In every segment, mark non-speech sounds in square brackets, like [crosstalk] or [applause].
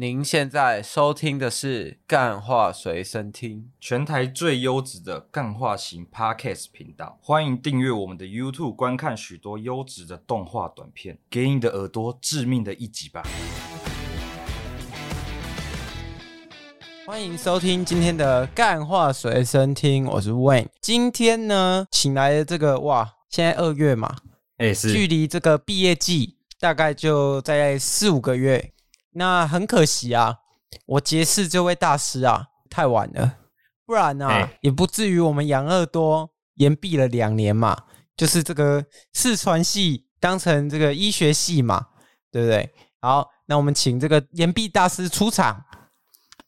您现在收听的是《干话随身听》，全台最优质的干话型 Podcast 频道。欢迎订阅我们的 YouTube，观看许多优质的动画短片，给你的耳朵致命的一击吧！欢迎收听今天的《干话随身听》，我是 Wayne。今天呢，请来的这个哇，现在二月嘛，哎，是距离这个毕业季大概就在四五个月。那很可惜啊，我结识这位大师啊，太晚了，不然呢、啊欸，也不至于我们养乐多延毕了两年嘛。就是这个四川系当成这个医学系嘛，对不对？好，那我们请这个延毕大师出场。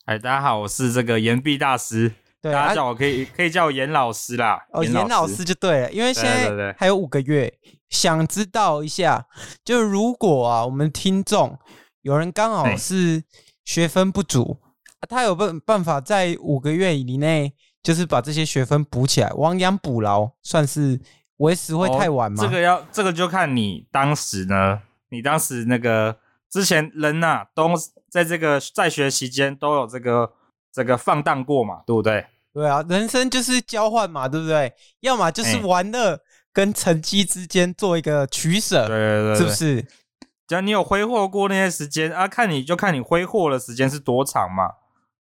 哎，大家好，我是这个延毕大师，对，大家叫我可以可以叫我延老师啦。哦，延老师就对了，因为现在还有五个月，对对对，想知道一下，就如果啊，我们听众。有人刚好是学分不足，他有办办法在五个月以内，就是把这些学分补起来，亡羊补牢，算是为时会太晚吗？哦、这个要这个就看你当时呢，你当时那个之前人呐、啊，都在这个在学期间都有这个这个放荡过嘛，对不对？对啊，人生就是交换嘛，对不对？要么就是玩乐跟成绩之间做一个取舍，对对对，是不是？只要你有挥霍过那些时间啊，看你就看你挥霍的时间是多长嘛，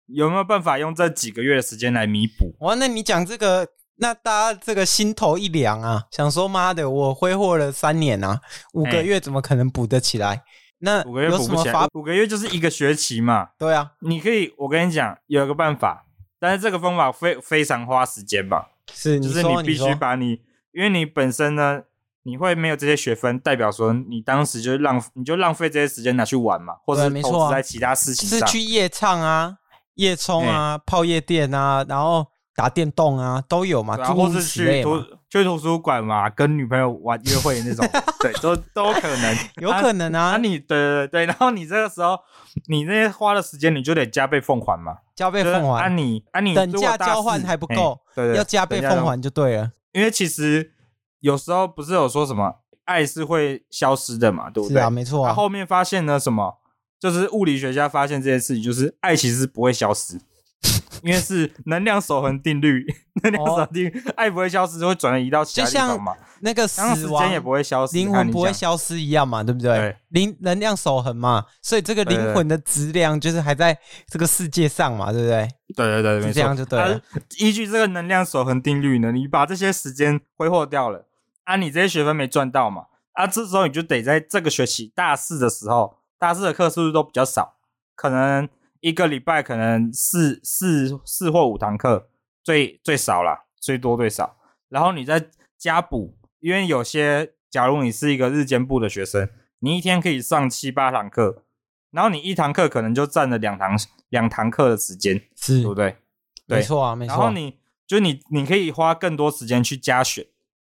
有没有办法用这几个月的时间来弥补？哇，那你讲这个，那大家这个心头一凉啊，想说妈的，我挥霍了三年啊，五个月怎么可能补得起来？欸、那五个月补不起来，五个月就是一个学期嘛。对啊，你可以，我跟你讲，有一个办法，但是这个方法非非常花时间吧？是，就是你必须把你，你，因为你本身呢。你会没有这些学分，代表说你当时就是浪，你就浪费这些时间拿去玩嘛，或者是投资在其他事情上，是去夜唱啊、夜冲啊、欸、泡夜店啊，然后打电动啊，都有嘛，啊、或是去图去图书馆嘛，跟女朋友玩约会那种，[laughs] 对，都都可能，[laughs] 有可能啊。啊你对对对，然后你这个时候，你那些花的时间，你就得加倍奉还嘛，加倍奉还。啊你啊你等价交换还不够，欸、对，对，对，要加倍奉还就对了，因为其实。有时候不是有说什么爱是会消失的嘛，对不对？是啊，没错啊。他后面发现了什么？就是物理学家发现这件事情，就是爱其实不会消失，因为是能量守恒定律。能量守恒定律，爱不会消失，就会转移到其他地方嘛。那个死亡时间也不会消失，灵魂不会消失一样嘛，对不对？灵能量守恒嘛，所以这个灵魂的质量就是还在这个世界上嘛，对不对？对对对，没错，这样就对了。依据这个能量守恒定律呢，你把这些时间挥霍掉了。啊，你这些学分没赚到嘛？啊，这时候你就得在这个学期大四的时候，大四的课是不是都比较少？可能一个礼拜可能四四四或五堂课，最最少啦，最多最少。然后你再加补，因为有些，假如你是一个日间部的学生，你一天可以上七八堂课，然后你一堂课可能就占了两堂两堂课的时间，是，对不对？没错啊，没错。然后你就你你可以花更多时间去加选。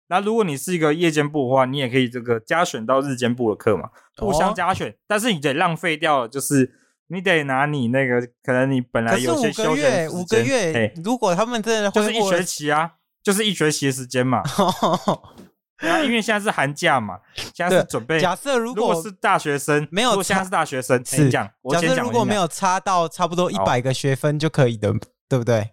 那如果你是一个夜间部的话，你也可以这个加选到日间部的课嘛，互相加选。哦、但是你得浪费掉，就是你得拿你那个可能你本来有些休闲，五个月，欸、如果他们真的就是一学期啊，就是一学期的时间嘛。[laughs] 对啊，因为现在是寒假嘛，现在是准备。假设如果，是大学生，没有，现在是大学生，是这样。假设如果没有差到差不多一百个学分就可以的，对不对？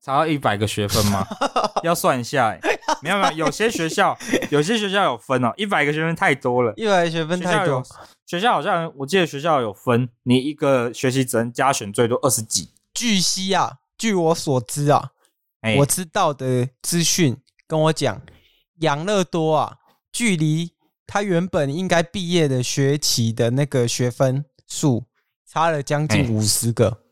差到一百个学分吗？[laughs] 要算一下 [laughs] 没有没有，有些学校 [laughs] 有些学校有分哦，一百个学分太多了，一百个学分太多。学校好像我记得学校有分，你一个学期只能加选最多二十几。据悉啊，据我所知啊，欸、我知道的资讯跟我讲，养乐多啊，距离他原本应该毕业的学期的那个学分数差了将近五十个。欸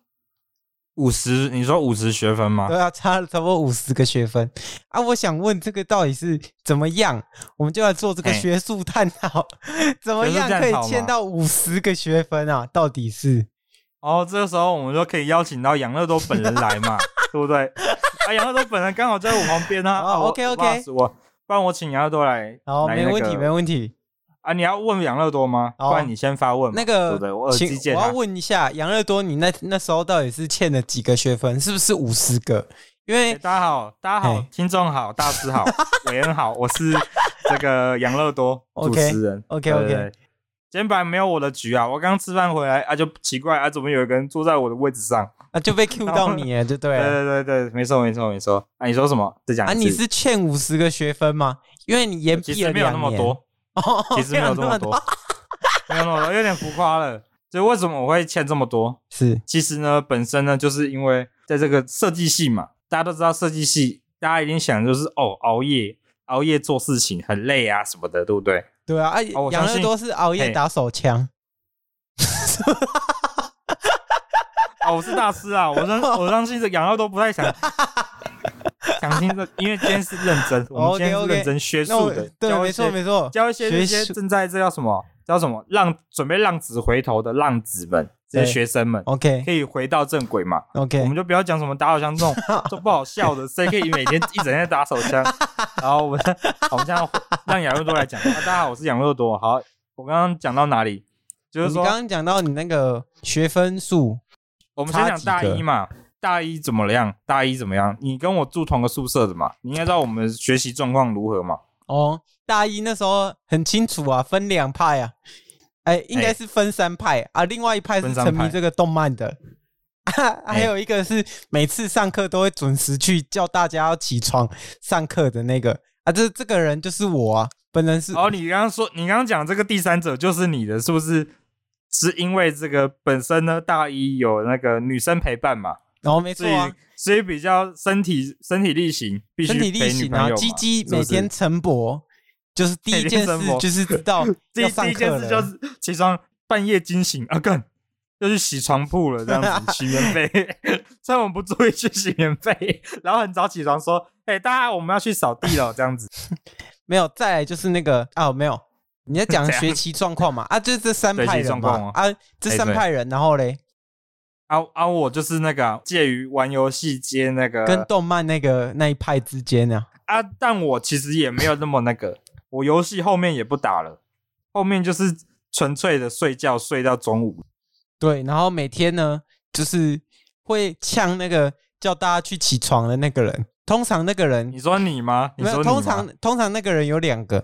五十，你说五十学分吗？对啊，差了差不多五十个学分啊！我想问，这个到底是怎么样？我们就来做这个学术探讨，欸、[laughs] 怎么样可以签到五十个学分啊？到底是？哦，这个时候我们就可以邀请到杨乐多本人来嘛，[laughs] 对不对？啊，杨乐多本人刚好在我旁边啊。哦，OK OK，我不然我请杨乐多来。好，没问题，没问题。啊，你要问养乐多吗？不然你先发问。那个，对对我耳机借。我要问一下养乐多，你那那时候到底是欠了几个学分？是不是五十个？因为、欸、大家好，大家好，听众好，大师好，[laughs] 伟恩好，我是这个养乐多 [laughs] 主持人。OK OK OK。今天本来没有我的局啊，我刚吃饭回来啊，就奇怪啊，怎么有一个人坐在我的位置上啊，就被 [laughs] Q 到你了，就对了。对对对对，没错没错没错。啊，你说什么？再讲啊，你是欠五十个学分吗？因为你延毕了两年。没有那么多，其实没有这么多，[laughs] 没有那么多，有点浮夸了。所以为什么我会欠这么多？是，其实呢，本身呢，就是因为在这个设计系嘛，大家都知道设计系，大家一定想就是哦，熬夜熬夜做事情很累啊什么的，对不对？对啊，哎、啊，养乐多是熬夜打手枪。哦，我是大师啊，我相 [laughs] 我相信这养乐多不太想 [laughs] [laughs] 想听这，因为今天是认真，我们今天是认真学术的，对，没错没错，教一些这些正在这叫什么？叫什么？浪准备浪子回头的浪子们，这些学生们，OK，可以回到正轨嘛？OK，我们就不要讲什么打手枪这种 [laughs] 这不好笑的，谁可以每天一整天打手枪？[laughs] 然后我们，我们现在让养乐多来讲。啊，大家好，我是养乐多。好，我刚刚讲到哪里？就是说，刚刚讲到你那个学分数。我们先讲大一嘛，大一怎么样？大一怎么样？你跟我住同个宿舍的嘛？你应该知道我们学习状况如何嘛？哦。大一那时候很清楚啊，分两派啊，哎、欸，应该是分三派、欸、啊。另外一派是沉迷这个动漫的，啊、[laughs] 还有一个是每次上课都会准时去叫大家要起床上课的那个啊。这这个人就是我啊，本人是。哦，你刚刚说，你刚刚讲这个第三者就是你的，是不是？是因为这个本身呢，大一有那个女生陪伴嘛？然后、哦、没错、啊，所以比较身体身体力行，必须身体力行啊。鸡鸡每天晨勃。就是第一件事，[laughs] 就是知道 [laughs] 要上课了。第一件事就是起床，半夜惊醒啊，干，要去洗床铺了，这样子洗棉被。[laughs] 趁我们不注意去洗棉被，然后很早起床说：“哎，大家我们要去扫地了。”这样子。没有，再来就是那个啊，没有，你在讲学习状况嘛？啊，就是这三派人嘛。啊，这三派人，然后嘞，啊啊，我就是那个介于玩游戏接那个跟动漫那个那一派之间呢。啊，但我其实也没有那么那个。我游戏后面也不打了，后面就是纯粹的睡觉，睡到中午。对，然后每天呢，就是会呛那个叫大家去起床的那个人。通常那个人，你说你吗？你说通常通常那个人有两个。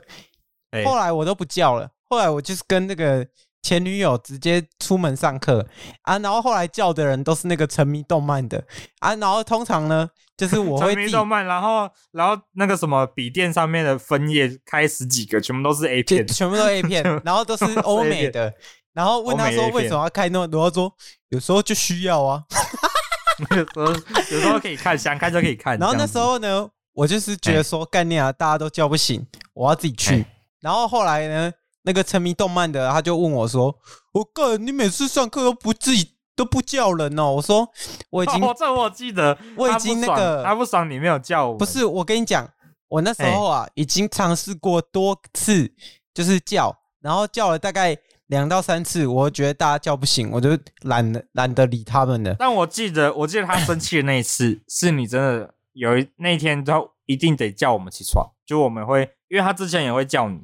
欸、后来我都不叫了，后来我就是跟那个前女友直接出门上课啊。然后后来叫的人都是那个沉迷动漫的啊。然后通常呢。就是我会沉迷动漫，然后然后那个什么笔电上面的分页开十几个，全部都是 A 片，全部都 A 片，[laughs] 然后都是欧美的。然后问他说为什么要开那么多？他说有时候就需要啊，[laughs] 有时候有时候可以看，想看就可以看。然后那时候呢，我就是觉得说概念啊，大家都叫不醒，我要自己去。然后后来呢，那个沉迷动漫的他就问我说：“我干，你每次上课都不自己。”都不叫人哦，我说我已经，哦、这我记得，我已经那个他不爽，你没有叫我。不是，我跟你讲，我那时候啊，已经尝试过多次，就是叫，然后叫了大概两到三次，我觉得大家叫不醒，我就懒得懒得理他们了。但我记得，我记得他生气的那一次，是你真的有一那一天，他一定得叫我们起床，就我们会，因为他之前也会叫你。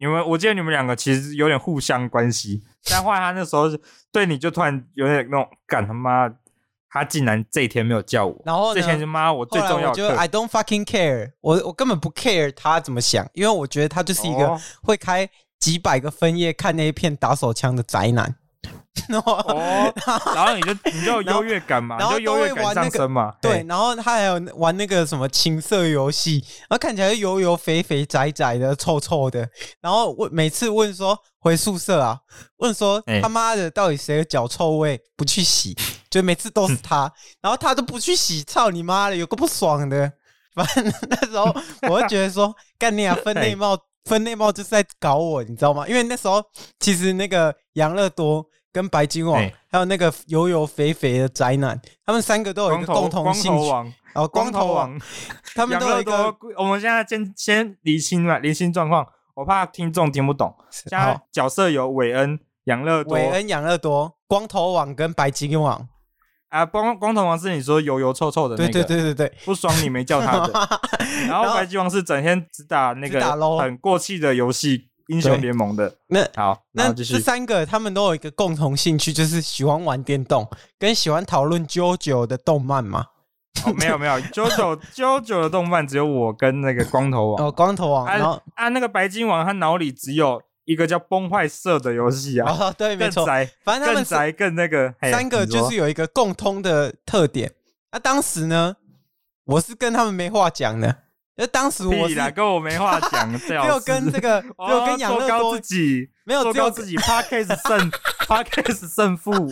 因为我记得你们两个其实有点互相关系，但后来他那时候对你就突然有点那种，干他妈，他竟然这一天没有叫我，然后这天就妈我最重要的，我觉得 I don't fucking care，我我根本不 care 他怎么想，因为我觉得他就是一个会开几百个分页看那一片打手枪的宅男。[laughs] 哦，然后你就你就有优越感嘛，[laughs] 然后优越感上升嘛。对，然后他还有玩那个什么情色游戏，然后看起来油油肥肥窄窄的臭臭的。然后问每次问说回宿舍啊，问说他妈的到底谁有脚臭味不去洗，就每次都是他，[laughs] 然后他都不去洗，操你妈的，有个不爽的。反正那时候我就觉得说，干你啊，分内貌分内貌就是在搞我，你知道吗？因为那时候其实那个养乐多。跟白金王，欸、还有那个油油肥肥的宅男，他们三个都有一个共同兴趣。然后光头王，[laughs] 他们都有一个。我们现在先先厘清嘛，厘清状况，我怕听众听不懂。现在角色有韦恩、养乐多、韦恩、养乐多、光头王跟白金王。啊，光光头王是你说油油臭臭的那个，对对对对对，不爽你没叫他的。[laughs] 然后白金王是整天只打那个很过气的游戏。英雄联盟的那好，那这三个他们都有一个共同兴趣，就是喜欢玩电动，跟喜欢讨论 JoJo 的动漫嘛。哦，没有没有，[laughs] JoJo JoJo 的动漫只有我跟那个光头王。哦，光头王。然后啊，那个白金王他脑里只有一个叫崩坏社的游戏啊。哦，对，没错。反正他们更宅更那个三个就是有一个共通的特点。那当时呢，我是跟他们没话讲的。那当时我是跟我没话讲，只 [laughs] 有跟这个，只有跟养乐多自己没有，只有自己 p a r k a s 胜 Podcast 胜负。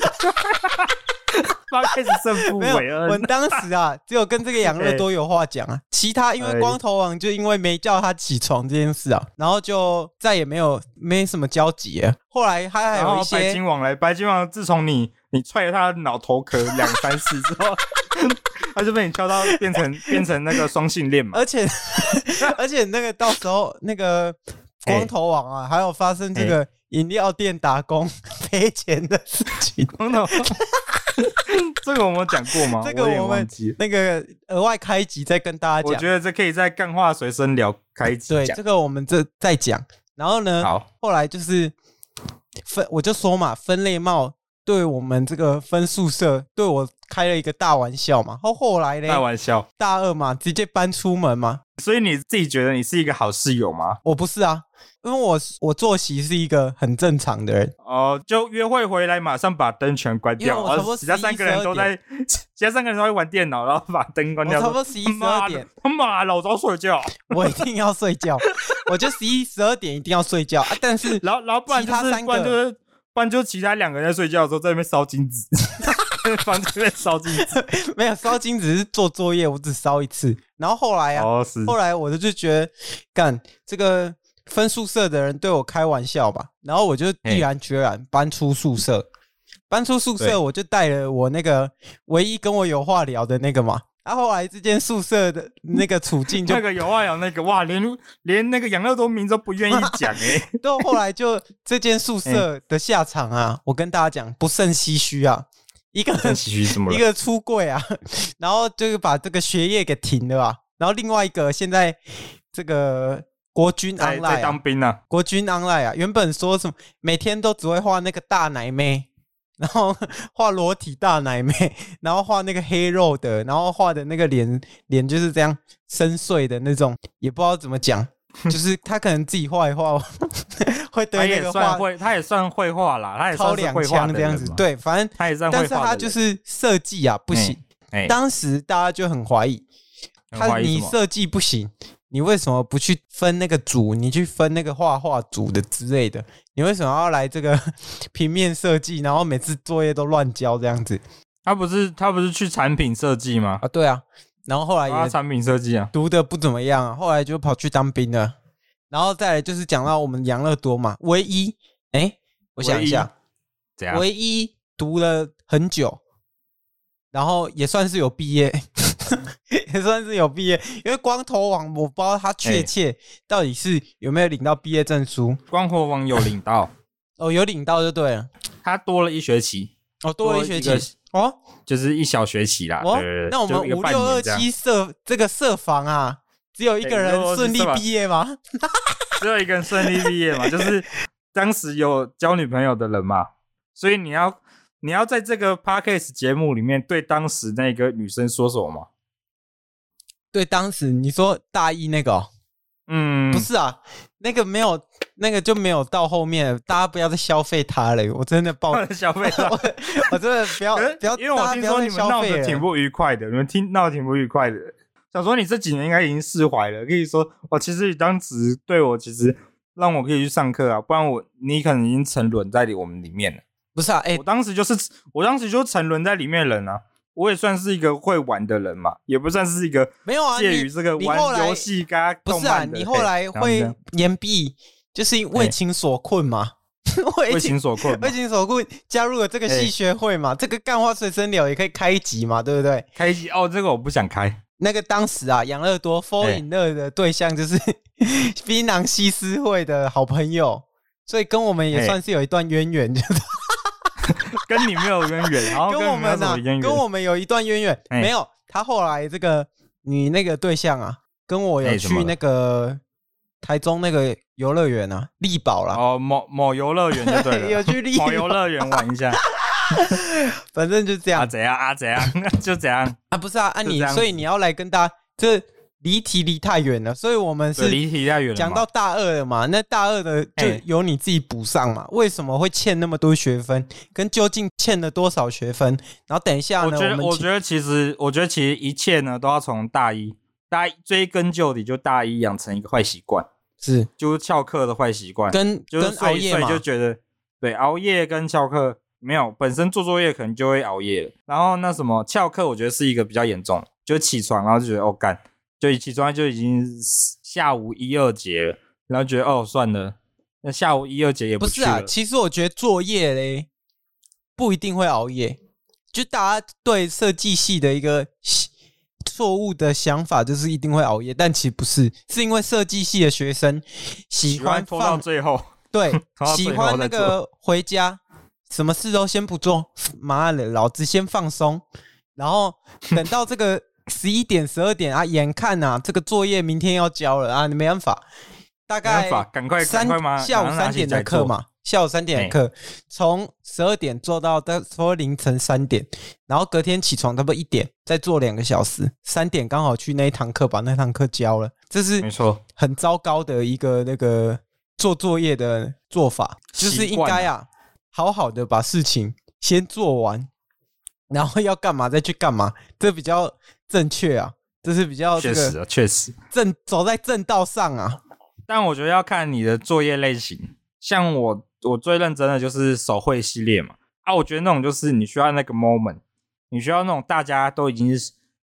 发开始胜负没有，我当时啊，只有跟这个养乐多有话讲啊，[laughs] 其他因为光头王就因为没叫他起床这件事啊，然后就再也没有没什么交集了。后来他还有一些白金王来，白金王自从你你踹了他的脑头壳两三次之后，[laughs] 他就被你敲到变成 [laughs] 变成那个双性恋嘛。而且 [laughs] 而且那个到时候那个光头王啊，还有发生这个饮料店打工赔钱的事情。光头。这个我们讲过吗？这个我们那个额外开集再跟大家讲。我觉得这可以在干话随身聊开集。对，这个我们这再讲。然后呢，好，后来就是分，我就说嘛，分类帽对我们这个分宿舍对我开了一个大玩笑嘛。后后来呢，大玩笑，大二嘛，直接搬出门嘛。所以你自己觉得你是一个好室友吗？我不是啊。因为我我作息是一个很正常的人哦，就约会回来马上把灯全关掉，然后其他三个人都在，[laughs] 其他三个人都在玩电脑，然后把灯关掉。差不多十一十二点，他妈老早睡觉，我一定要睡觉，[laughs] 我就十一十二点一定要睡觉啊！但是然后然后不然就是不然就是不然就其他两个人在睡觉的时候在那边烧金纸，[laughs] [laughs] 房间里面烧金子，[laughs] 没有烧金子是做作业，我只烧一次。然后后来啊，后来我就就觉得干这个。分宿舍的人对我开玩笑吧，然后我就毅然决然搬出宿舍。搬出宿舍，我就带了我那个唯一跟我有话聊的那个嘛。然后后来这间宿舍的那个处境就，[laughs] 那个有话聊那个哇，连连那个养乐多名字都不愿意讲哎。到后来就这间宿舍的下场啊，我跟大家讲不胜唏嘘啊。一个一个出柜啊，[laughs] 然后就是把这个学业给停了啊。然后另外一个现在这个。国军 online 在当兵啊！国军 online 啊！原本说什么每天都只会画那个大奶妹，[laughs] 然后画裸体大奶妹，[laughs] 然后画那个黑肉的，然后画的那个脸脸就是这样深邃的那种，也不知道怎么讲，[laughs] 就是他可能自己画一画 [laughs] 会对那个画会，他也算绘画啦，他也算两枪这样子。对，反正他也算但是他就是设计啊不行。哎当时大家就很怀疑他，你设计不行。你为什么不去分那个组？你去分那个画画组的之类的？你为什么要来这个 [laughs] 平面设计？然后每次作业都乱交这样子？他不是他不是去产品设计吗？啊，对啊。然后后来也产品设计啊，读的不怎么样啊。后来就跑去当兵了。然后再来就是讲到我们养乐多嘛，唯一哎，我想一下，唯一读了很久，然后也算是有毕业。[laughs] 也算是有毕业，因为光头王我不知道他确切到底是有没有领到毕业证书。光头王有领到，[laughs] 哦，有领到就对了。他多了一学期，哦，多了一学期，哦，就是一小学期啦。哦，那我们五六二七舍这个舍房啊，只有一个人顺利毕业吗？[laughs] [laughs] 只有一个人顺利毕业嘛，就是当时有交女朋友的人嘛，所以你要你要在这个 podcast 节目里面对当时那个女生说什么吗？对，当时你说大一那个、哦，嗯，不是啊，那个没有，那个就没有到后面，大家不要再消费他了，我真的爆消费他，我真的不要不要，因为我听说你们闹得挺不愉快的，你们听闹得挺不愉快的，想说你这几年应该已经释怀了，可以说，我其实你当时对我其实让我可以去上课啊，不然我你可能已经沉沦在我们里面了，不是啊，哎、欸，我当时就是我当时就沉沦在里面的人啊。我也算是一个会玩的人嘛，也不算是一个没有啊，介于这个玩游戏跟不是啊，你后来会延毕，就是因为情所困嘛，[laughs] 为情所困，为情所困，加入了这个系学会嘛，这个干花随身聊也可以开一集嘛，对不对？开一集哦，这个我不想开。那个当时啊，养乐多 fall in love 的对象就是 [laughs] 槟榔西施会的好朋友，所以跟我们也算是有一段渊源，就。[laughs] 跟你没有渊源，然后跟，跟我们呢，跟我们有一段渊源，没有。他后来这个你那个对象啊，跟我有去那个台中那个游乐园啊，力宝啦。哦，某某游乐园就对了，[laughs] 有去丽某游乐园玩一下。[laughs] 反正就这样，啊怎样啊 [laughs] 怎样，就怎样啊不是啊，啊你所以你要来跟大家，这离题离太远了，所以我们是离题太远了。讲到大二了嘛，那大二的就由你自己补上嘛。为什么会欠那么多学分？跟究竟欠了多少学分？然后等一下呢？我觉得，我，我觉得其实，我觉得其实一切呢，都要从大一，大一追根究底，就大一养成一个坏习惯，是就是翘课的坏习惯，跟就是跟熬夜嘛，就觉得对熬夜跟翘课没有本身做作业可能就会熬夜了，然后那什么翘课，我觉得是一个比较严重，就起床然后就觉得哦干。就一起床就已经下午一二节了，然后觉得哦算了，那下午一二节也不，不是啊。其实我觉得作业嘞不一定会熬夜，就大家对设计系的一个错误的想法就是一定会熬夜，但其实不是，是因为设计系的学生喜欢放，[laughs] [laughs] 到最后，对，喜欢那个回家什么事都先不做，[laughs] 妈的，老子先放松，然后等到这个。十一点、十二点啊，眼看呐、啊，这个作业明天要交了啊，你没办法，大概赶快三赶快下午三点的课嘛，下午三点的课，从十二点做到到说凌晨三点，然后隔天起床差不多一点，再做两个小时，三点刚好去那一堂课把那堂课教了，这是没错，很糟糕的一个那个做作业的做法，就是应该啊，好好的把事情先做完，然后要干嘛再去干嘛，这比较。正确啊，这是比较确实啊，确实正走在正道上啊。但我觉得要看你的作业类型，像我，我最认真的就是手绘系列嘛。啊，我觉得那种就是你需要那个 moment，你需要那种大家都已经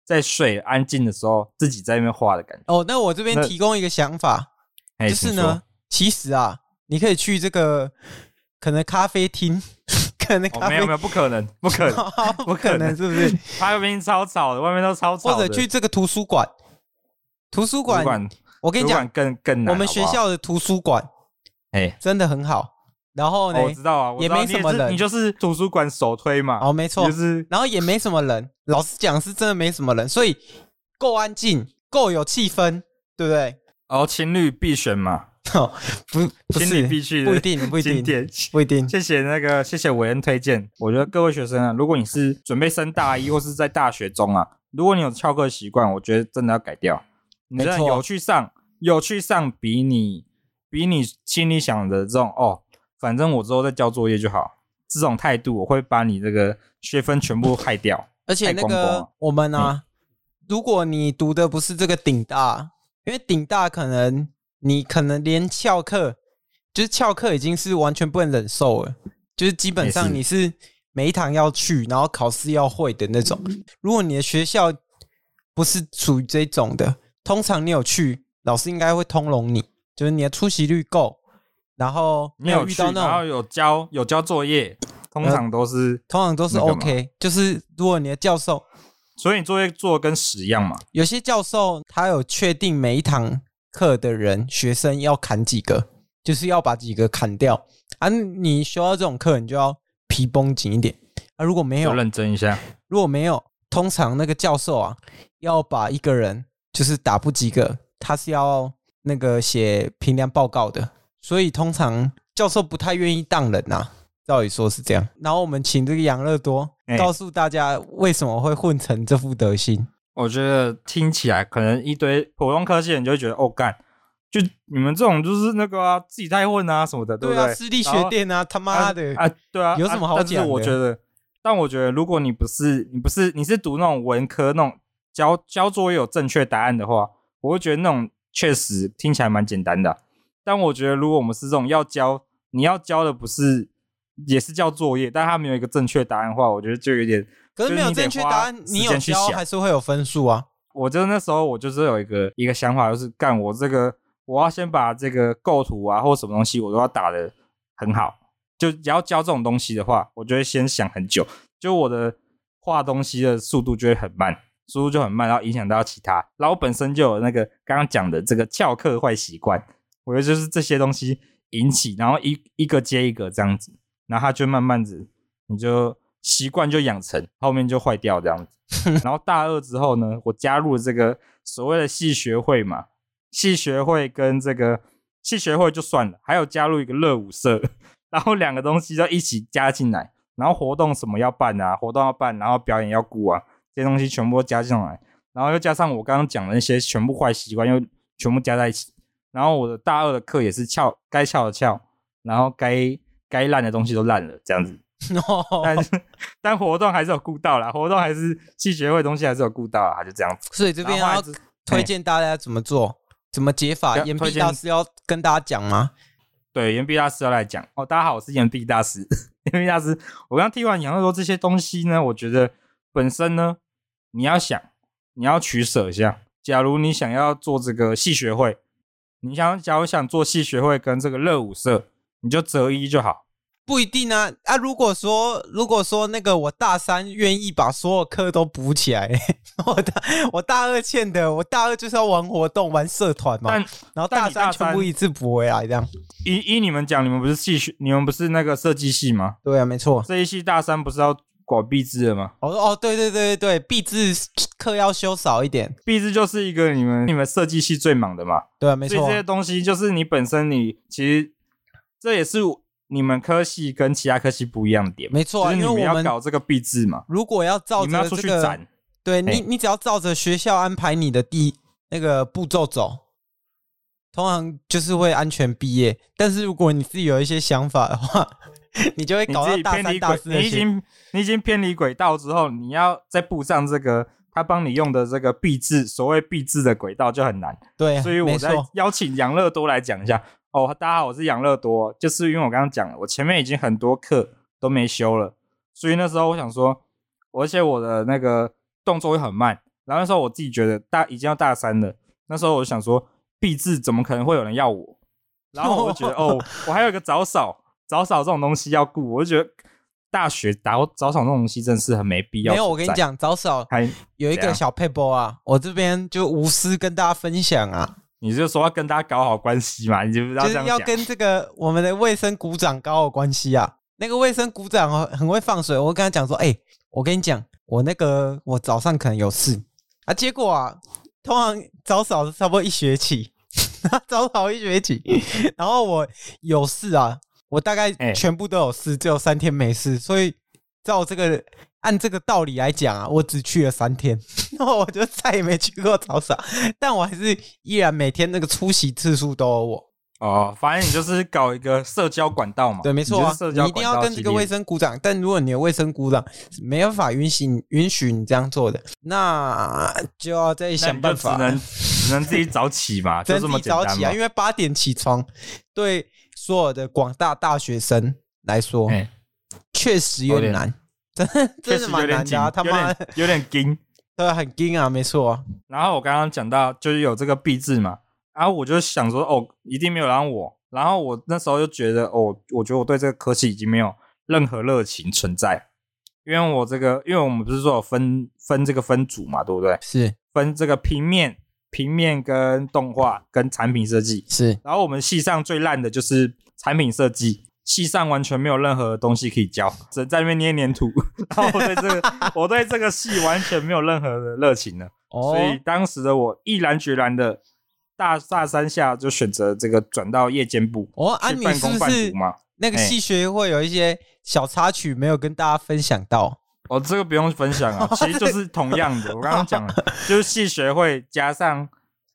在睡、安静的时候，自己在那边画的感觉。哦，那我这边提供一个想法，就是呢，其实啊，你可以去这个可能咖啡厅。[laughs] 可能、哦、没有没有，不可能，不可能，不可能，是不是？咖啡厅超吵的，外面都超吵。或者去这个图书馆，图书馆，我跟你讲，更更难。我们学校的图书馆，哎，真的很好。然后呢，哦、我知道啊，也没什么人，你就是图书馆首推嘛。哦，没错，就是。然后也没什么人，老实讲是真的没什么人，所以够安静，够有气氛，对不对？哦，情侣必选嘛。哦，不，不是必须不一定，不一定，不一定。谢谢那个，谢谢韦恩推荐。我觉得各位学生啊，如果你是准备升大一或是在大学中啊，如果你有翘课习惯，我觉得真的要改掉。你真的有去上，有去上，比你比你心里想的这种哦，反正我之后再交作业就好。这种态度，我会把你这个学分全部害掉。而且那个我们啊，如果你读的不是这个顶大，因为顶大可能。你可能连翘课，就是翘课已经是完全不能忍受了，就是基本上你是每一堂要去，然后考试要会的那种。如果你的学校不是属于这种的，通常你有去，老师应该会通融你，就是你的出席率够，然后没有遇到那种，然后有交有交作业，通常都是、呃、通常都是 OK。就是如果你的教授，所以你作业做跟屎一样嘛？有些教授他有确定每一堂。课的人学生要砍几个，就是要把几个砍掉啊！你学到这种课，你就要皮绷紧一点啊！如果没有，认真一下。如果没有，通常那个教授啊，要把一个人就是打不及格，他是要那个写评量报告的，所以通常教授不太愿意当人呐。照理说是这样。然后我们请这个养乐多告诉大家为什么会混成这副德行。我觉得听起来可能一堆普通科系人就会觉得哦干，就你们这种就是那个啊，自己太混啊什么的，对不对？对啊，私立学店啊，他妈的啊，对啊，有什么好讲的？但是我觉得，但我觉得，如果你不是你不是你是读那种文科那种交交作业有正确答案的话，我会觉得那种确实听起来蛮简单的。但我觉得，如果我们是这种要交，你要交的不是也是叫作业，但他没有一个正确答案的话，我觉得就有点。可是没有正确答案，你有交还是会有分数啊？我就那时候我就是有一个一个想法，就是干我这个，我要先把这个构图啊或什么东西，我都要打的很好。就只要教这种东西的话，我就会先想很久，就我的画东西的速度就会很慢，速度就很慢，然后影响到其他。然后我本身就有那个刚刚讲的这个翘课坏习惯，我觉得就是这些东西引起，然后一一个接一个这样子，然后它就慢慢子你就。习惯就养成，后面就坏掉这样子。[laughs] 然后大二之后呢，我加入了这个所谓的系学会嘛，系学会跟这个系学会就算了，还有加入一个热舞社，然后两个东西就一起加进来。然后活动什么要办啊，活动要办，然后表演要顾啊，这些东西全部都加进来。然后又加上我刚刚讲的那些全部坏习惯，又全部加在一起，然后我的大二的课也是翘，该翘的翘，然后该该烂的东西都烂了，这样子。[laughs] 但是但活动还是有顾到啦，活动还是系学会的东西还是有顾到啊，就这样子。所以这边要推荐大家怎么做，怎么解法。岩壁大师要跟大家讲吗？对，岩壁大师要来讲哦。大家好，我是岩壁大师。[laughs] 岩壁大师，我刚听完杨乐多这些东西呢，我觉得本身呢，你要想，你要取舍一下。假如你想要做这个系学会，你想假如想做戏学会跟这个热舞社，你就择一就好。不一定啊啊！如果说如果说那个我大三愿意把所有课都补起来，[laughs] 我大我大二欠的，我大二就是要玩活动、玩社团嘛。但然后大三全部一次补回来，这样。依依你们讲，你们不是戏学，你们不是那个设计系吗？对啊，没错。这一系大三不是要管毕制了吗？哦哦，对对对对对，毕制课要修少一点。毕制就是一个你们你们设计系最忙的嘛。对啊，没错。所以这些东西就是你本身你其实这也是。你们科系跟其他科系不一样的点，没错、啊，因为我们要搞这个毕制嘛。如果要照着、这个、对你，你只要照着学校安排你的第那个步骤走，通常就是会安全毕业。但是如果你自己有一些想法的话，你就会搞到大三、大四。你已经你已经偏离轨道之后，你要再步上这个他帮你用的这个币制，所谓币制的轨道就很难。对，所以我在邀请杨乐多来讲一下。哦，大家好，我是杨乐多。就是因为我刚刚讲了，我前面已经很多课都没修了，所以那时候我想说，而且我的那个动作会很慢。然后那时候我自己觉得大已经要大三了，那时候我就想说，毕制怎么可能会有人要我？然后我就觉得，[laughs] 哦，我还有一个早扫，早扫这种东西要顾，我就觉得大学打早扫这种东西真的是很没必要。没有，我跟你讲，早扫还有一个小配波啊，我这边就无私跟大家分享啊。你就说要跟大家搞好关系嘛？你就不知道这样讲。要跟这个我们的卫生股长搞好关系啊。那个卫生股长哦，很会放水。我跟他讲说，哎、欸，我跟你讲，我那个我早上可能有事啊。结果啊，通常早扫差不多一学期，[laughs] 早扫一学期，然后我有事啊，我大概全部都有事，只有三天没事。所以照这个。按这个道理来讲啊，我只去了三天，[laughs] 然后我就再也没去过早扫，但我还是依然每天那个出席次数都有我。哦，反正你就是搞一个社交管道嘛。对，没错啊，你，你一定要跟这个卫生鼓掌。但如果你的卫生鼓掌没办法允许允许你这样做的，那就要再想办法。只能只能自己早起嘛，[laughs] 就这么简单嘛。自己早起啊，因为八点起床对所有的广大大学生来说，确实有点难。[laughs] 真的真是蛮难的，啊，他妈有点惊，对，很惊啊，没错，啊。然后我刚刚讲到，就是有这个毕制嘛，然后我就想说，哦，一定没有让我。然后我那时候就觉得，哦，我觉得我对这个科技已经没有任何热情存在，因为我这个，因为我们不是说有分分这个分组嘛，对不对？是分这个平面、平面跟动画跟产品设计是。然后我们系上最烂的就是产品设计。系上完全没有任何东西可以教，只能在那边捏黏土。[laughs] 然后我对这个，我对这个系完全没有任何的热情了。哦，所以当时的我毅然决然的大大三下就选择这个转到夜间部。哦，啊，你是不是那个系学会有一些小插曲没有跟大家分享到？哦，这个不用分享啊，[laughs] 其实就是同样的。我刚刚讲了，[laughs] 就是系学会加上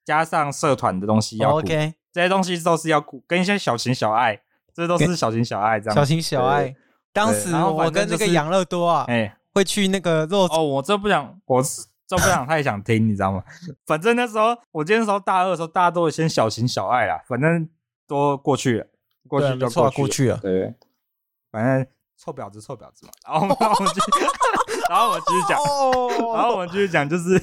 加上社团的东西要顾，哦 okay、这些东西都是要顾，跟一些小情小爱。这都是小情小爱，这样小情小爱。当时我跟那个养乐多啊，哎，会去那个肉哦。我这不想，我这不想太想听，你知道吗？[laughs] 反正那时候我今天时候大二的时候，大家都会先小情小爱啦。反正都过去了，过去就。过去了。对，反正臭婊子，臭婊子嘛。然后我们继续，[laughs] 然后我们继续讲，然后我们继续讲，就是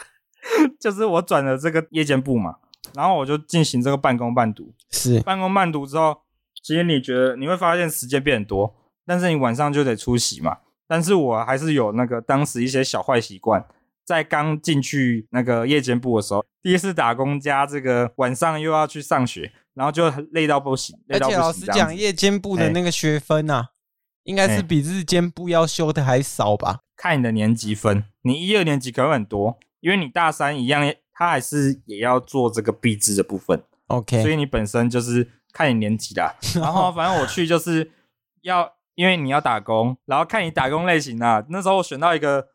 [laughs] 就是我转了这个夜间部嘛，然后我就进行这个半工半读，是半工半读之后。其实你觉得你会发现时间变很多，但是你晚上就得出席嘛。但是我还是有那个当时一些小坏习惯，在刚进去那个夜间部的时候，第一次打工加这个晚上又要去上学，然后就累到不行。累到不行。而且老实讲，夜间部的那个学分啊，应该是比日间部要修的还少吧？看你的年级分，你一二年级可能很多，因为你大三一样，他还是也要做这个毕制的部分。OK，所以你本身就是。看你年级啦，[laughs] 然后反正我去就是要，因为你要打工，然后看你打工类型啊。那时候我选到一个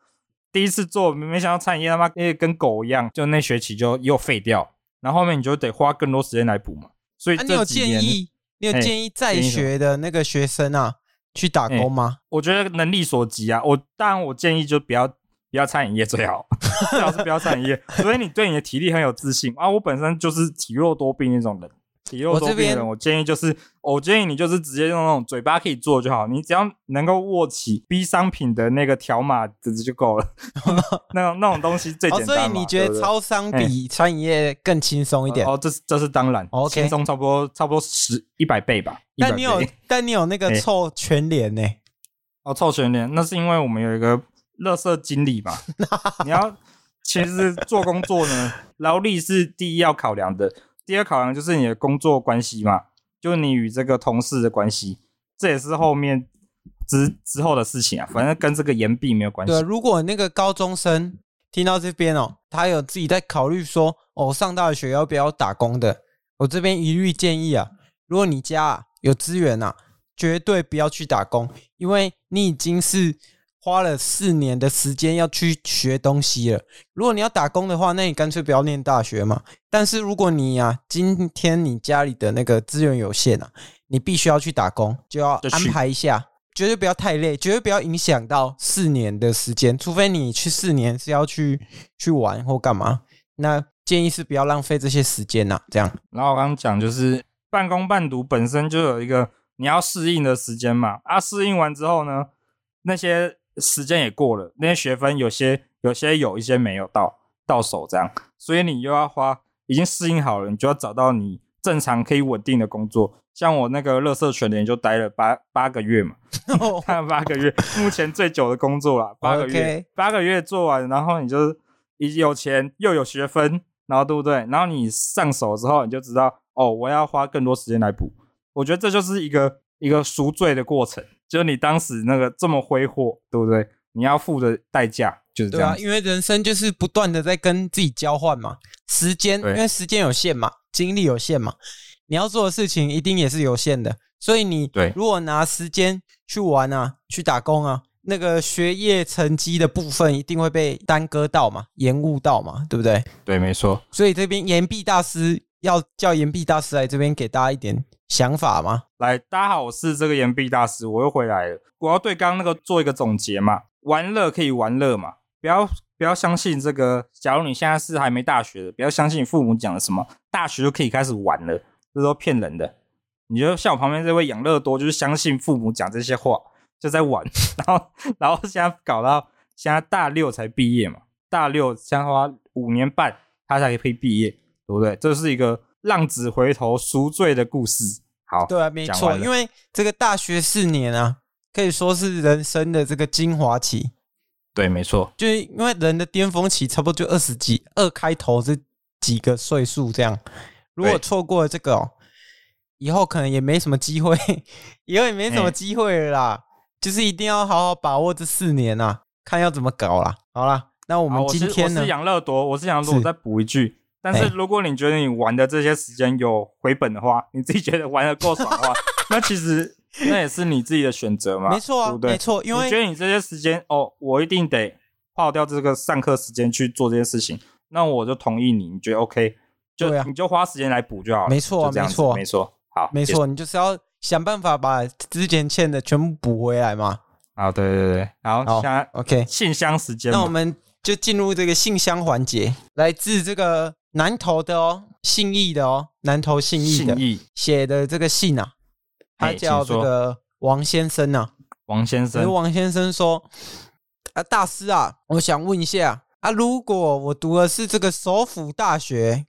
第一次做，没想到餐饮业他妈因为跟狗一样，就那学期就又废掉，然后后面你就得花更多时间来补嘛。所以你有建议，你有建议在学的那个学生啊去打工吗？我觉得能力所及啊，我当然我建议就不要不要餐饮业最好，[laughs] 最好是不要餐饮业，[laughs] 所以你对你的体力很有自信啊。我本身就是体弱多病那种人。体弱多病的人，我建议就是，我建议你就是直接用那种嘴巴可以做就好，你只要能够握起 B 商品的那个条码，这就够了。[laughs] 那种那种东西最简单、哦。所以你觉得超商比餐饮业更轻松一点？哦，这是这是当然，轻松差不多差不多十一百倍吧。但你有但你有那个 [laughs] 凑全联呢？哦，凑全联，那是因为我们有一个乐色经理嘛。[laughs] 你要其实做工作呢，劳力是第一要考量的。第二考量就是你的工作关系嘛，就是你与这个同事的关系，这也是后面之之后的事情啊。反正跟这个延毕没有关系。对，如果那个高中生听到这边哦，他有自己在考虑说，哦，上大学要不要打工的，我这边一律建议啊，如果你家啊有资源啊，绝对不要去打工，因为你已经是。花了四年的时间要去学东西了。如果你要打工的话，那你干脆不要念大学嘛。但是如果你呀、啊，今天你家里的那个资源有限啊，你必须要去打工，就要安排一下，绝对不要太累，绝对不要影响到四年的时间。除非你去四年是要去去玩或干嘛，那建议是不要浪费这些时间呐。这样。然后我刚刚讲就是半工半读本身就有一个你要适应的时间嘛。啊，适应完之后呢，那些。时间也过了，那些学分有些有些有一些没有到到手，这样，所以你又要花，已经适应好了，你就要找到你正常可以稳定的工作。像我那个乐色全联就待了八八个月嘛，[laughs] 待了八个月，目前最久的工作了，八个月，八个月做完，然后你就已经有钱又有学分，然后对不对？然后你上手之后，你就知道哦，我要花更多时间来补。我觉得这就是一个一个赎罪的过程。就你当时那个这么挥霍，对不对？你要付的代价就是这样。对啊，因为人生就是不断的在跟自己交换嘛，时间，因为时间有限嘛，精力有限嘛，你要做的事情一定也是有限的。所以你如果拿时间去玩啊，去打工啊，那个学业成绩的部分一定会被耽搁到嘛，延误到嘛，对不对？对，没错。所以这边岩壁大师要叫岩壁大师来这边给大家一点想法吗？来，大家好，我是这个岩壁大师，我又回来了。我要对刚刚那个做一个总结嘛，玩乐可以玩乐嘛，不要不要相信这个。假如你现在是还没大学的，不要相信父母讲的什么大学就可以开始玩了，这都骗人的。你就像我旁边这位养乐多，就是相信父母讲这些话，就在玩，[laughs] 然后然后现在搞到现在大六才毕业嘛，大六现在花五年半他才可以毕业，对不对？这是一个。浪子回头赎罪的故事，好，对啊，没错，因为这个大学四年啊，可以说是人生的这个精华期，对，没错，就是因为人的巅峰期差不多就二十几，二开头这几个岁数这样，如果错过了这个哦，以后可能也没什么机会，[laughs] 以后也没什么机会了啦，就是一定要好好把握这四年啊，看要怎么搞啦。好啦，那我们今天呢？我是养乐多，我是养乐多，我再补一句。但是如果你觉得你玩的这些时间有回本的话，你自己觉得玩的够爽的话，[laughs] 那其实那也是你自己的选择嘛。没错啊，对不对？没错，因为你觉得你这些时间哦，我一定得耗掉这个上课时间去做这件事情，那我就同意你。你觉得 OK，就啊，你就花时间来补就好了。没错，没错，没错。好，没错，你就是要想办法把之前欠的全部补回来嘛。啊，对对对，好，好，现在 OK，信箱时间，那我们就进入这个信箱环节，来自这个。南投的哦，信义的哦，南投信义的写的这个信啊，他叫这个王先生呐、啊。王先生，王先生说：“啊，大师啊，我想问一下啊，如果我读的是这个首府大学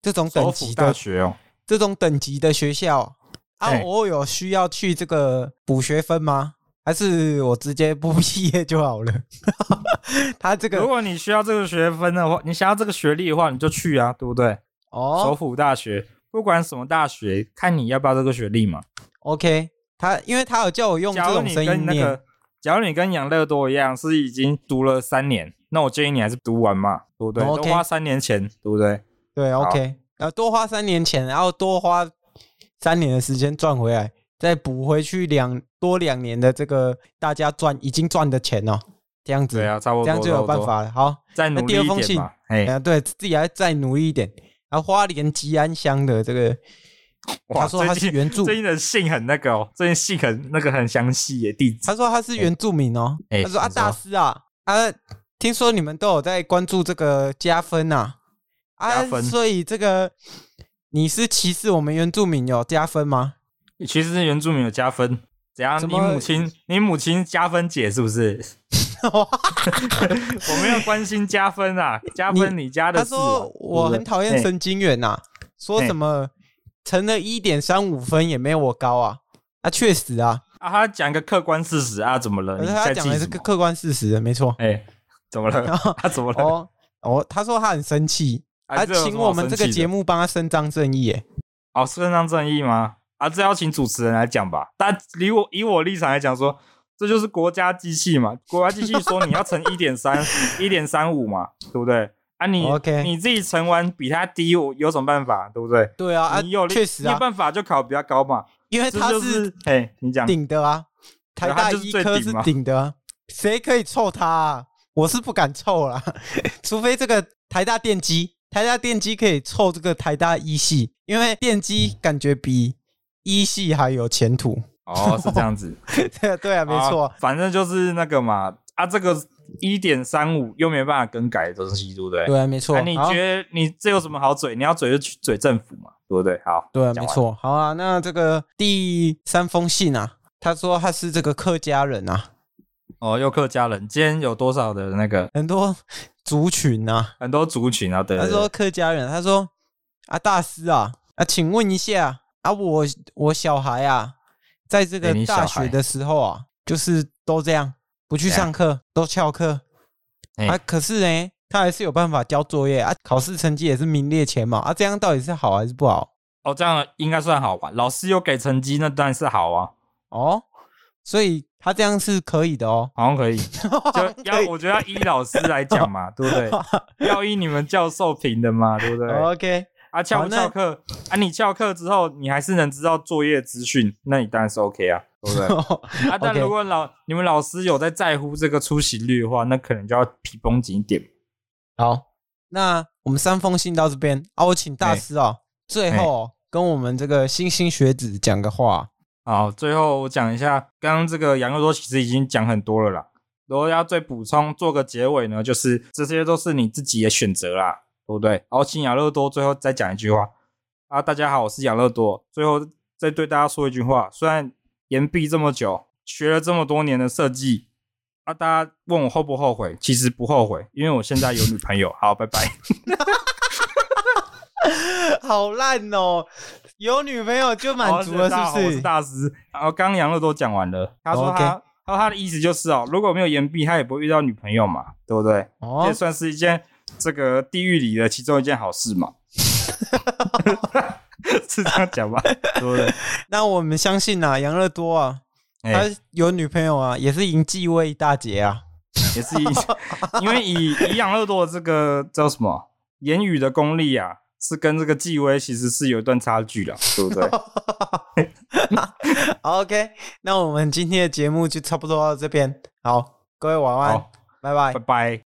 这种等级的学哦，这种等级的学校啊，我有需要去这个补学分吗？”还是我直接不毕业就好了。[laughs] 他这个，如果你需要这个学分的话，你想要这个学历的话，你就去啊，对不对？哦，首府大学，不管什么大学，看你要不要这个学历嘛。OK，他因为他有叫我用这种声音念。假如你跟养乐多一样，是已经读了三年，那我建议你还是读完嘛，对不对？Okay. 多花三年钱，对不对？对，OK，然后多花三年钱，然后多花三年的时间赚回来。再补回去两多两年的这个大家赚已经赚的钱哦，这样子，对啊，差不多，这样就有办法了。好，再努力一点嘛。哎，对自己还再努力一点。然后花莲吉安乡的这个，他说他是原住，最近的信很那个哦，最近信很那个很详细耶，地址。他说他是原住民哦，他说啊，大师啊，啊，听说你们都有在关注这个加分呐，啊，所以这个你是歧视我们原住民有加分吗？其实原住民有加分。怎样？你母亲，[laughs] 你母亲加分姐是不是？[laughs] 我没有关心加分啊，加分你加的事。他说我很讨厌神经元呐，说什么乘了一点三五分也没有我高啊。啊，确实啊。啊，他讲一个客观事实啊，怎么了？他讲的是个客观事实，没错。哎，怎么了？他怎么了？哦哦，他说他很生气，他请我们这个节目帮他伸张正义。哎，哦，伸张正义吗？啊，这要请主持人来讲吧。但以我以我立场来讲，说这就是国家机器嘛。国家机器说你要乘一点三、[laughs] 一点三五嘛，对不对？啊你，你 OK，你自己乘完比他低，我有什么办法？对不对？对啊，你有确实啊，你有办法就考比较高嘛。因为他是哎，你讲顶的啊，台大医科是顶的，谁可以凑他啊？我是不敢凑啦，[laughs] 除非这个台大电机，台大电机可以凑这个台大医系，因为电机感觉比。医系还有前途哦，是这样子，对 [laughs] 对啊，没错、啊，反正就是那个嘛，啊，这个一点三五又没办法更改的东西，对不对？对啊，没错。啊、你觉得你这有什么好嘴？你要嘴就去嘴政府嘛，对不对？好，对啊，没错。好啊，那这个第三封信啊，他说他是这个客家人啊，哦，又客家人，今天有多少的那个很多族群啊，很多族群啊，对。他说客家人，他说啊，大师啊，啊，请问一下。啊，我我小孩啊，在这个大学的时候啊，就是都这样，不去上课，都翘课。啊，可是呢，他还是有办法交作业啊，考试成绩也是名列前茅啊。这样到底是好还是不好？哦，这样应该算好吧？老师有给成绩，那当然是好啊。哦，所以他这样是可以的哦，好像可以。[laughs] 就要我觉得要依老师来讲嘛，对不对？[laughs] 要依你们教授评的嘛，对不对？OK。啊，翘不翘课？啊，你翘课之后，你还是能知道作业资讯，那你当然是 OK 啊，对不对？[laughs] 啊，但如果老你们老师有在在乎这个出席率的话，那可能就要皮绷紧一点。好，那我们三封信到这边啊，我请大师啊，最后跟我们这个星星学子讲个话。好，最后我讲一下，刚刚这个杨乐多其实已经讲很多了啦。如果要再补充做个结尾呢，就是这些都是你自己的选择啦。对不对？然后请养乐多最后再讲一句话啊！大家好，我是养乐多。最后再对大家说一句话：虽然延毕这么久，学了这么多年的设计啊，大家问我后不后悔？其实不后悔，因为我现在有女朋友。好，拜拜。[laughs] 好烂哦！有女朋友就满足了，是不是？我是大师。然后刚刚养乐多讲完了，他说他，他、oh, okay. 他，的意思就是哦，如果没有岩壁，他也不会遇到女朋友嘛，对不对？哦，oh. 这算是一件。这个地狱里的其中一件好事嘛，[laughs] 是这样讲吧？对不对？那我们相信啊，杨乐多啊，他有女朋友啊，也是赢纪威大姐啊，也是赢，[laughs] 因为以以杨乐多的这个叫什么言语的功力啊，是跟这个纪威其实是有一段差距的，对不对？[laughs] OK，那我们今天的节目就差不多到这边，好，各位晚安，拜拜，拜拜。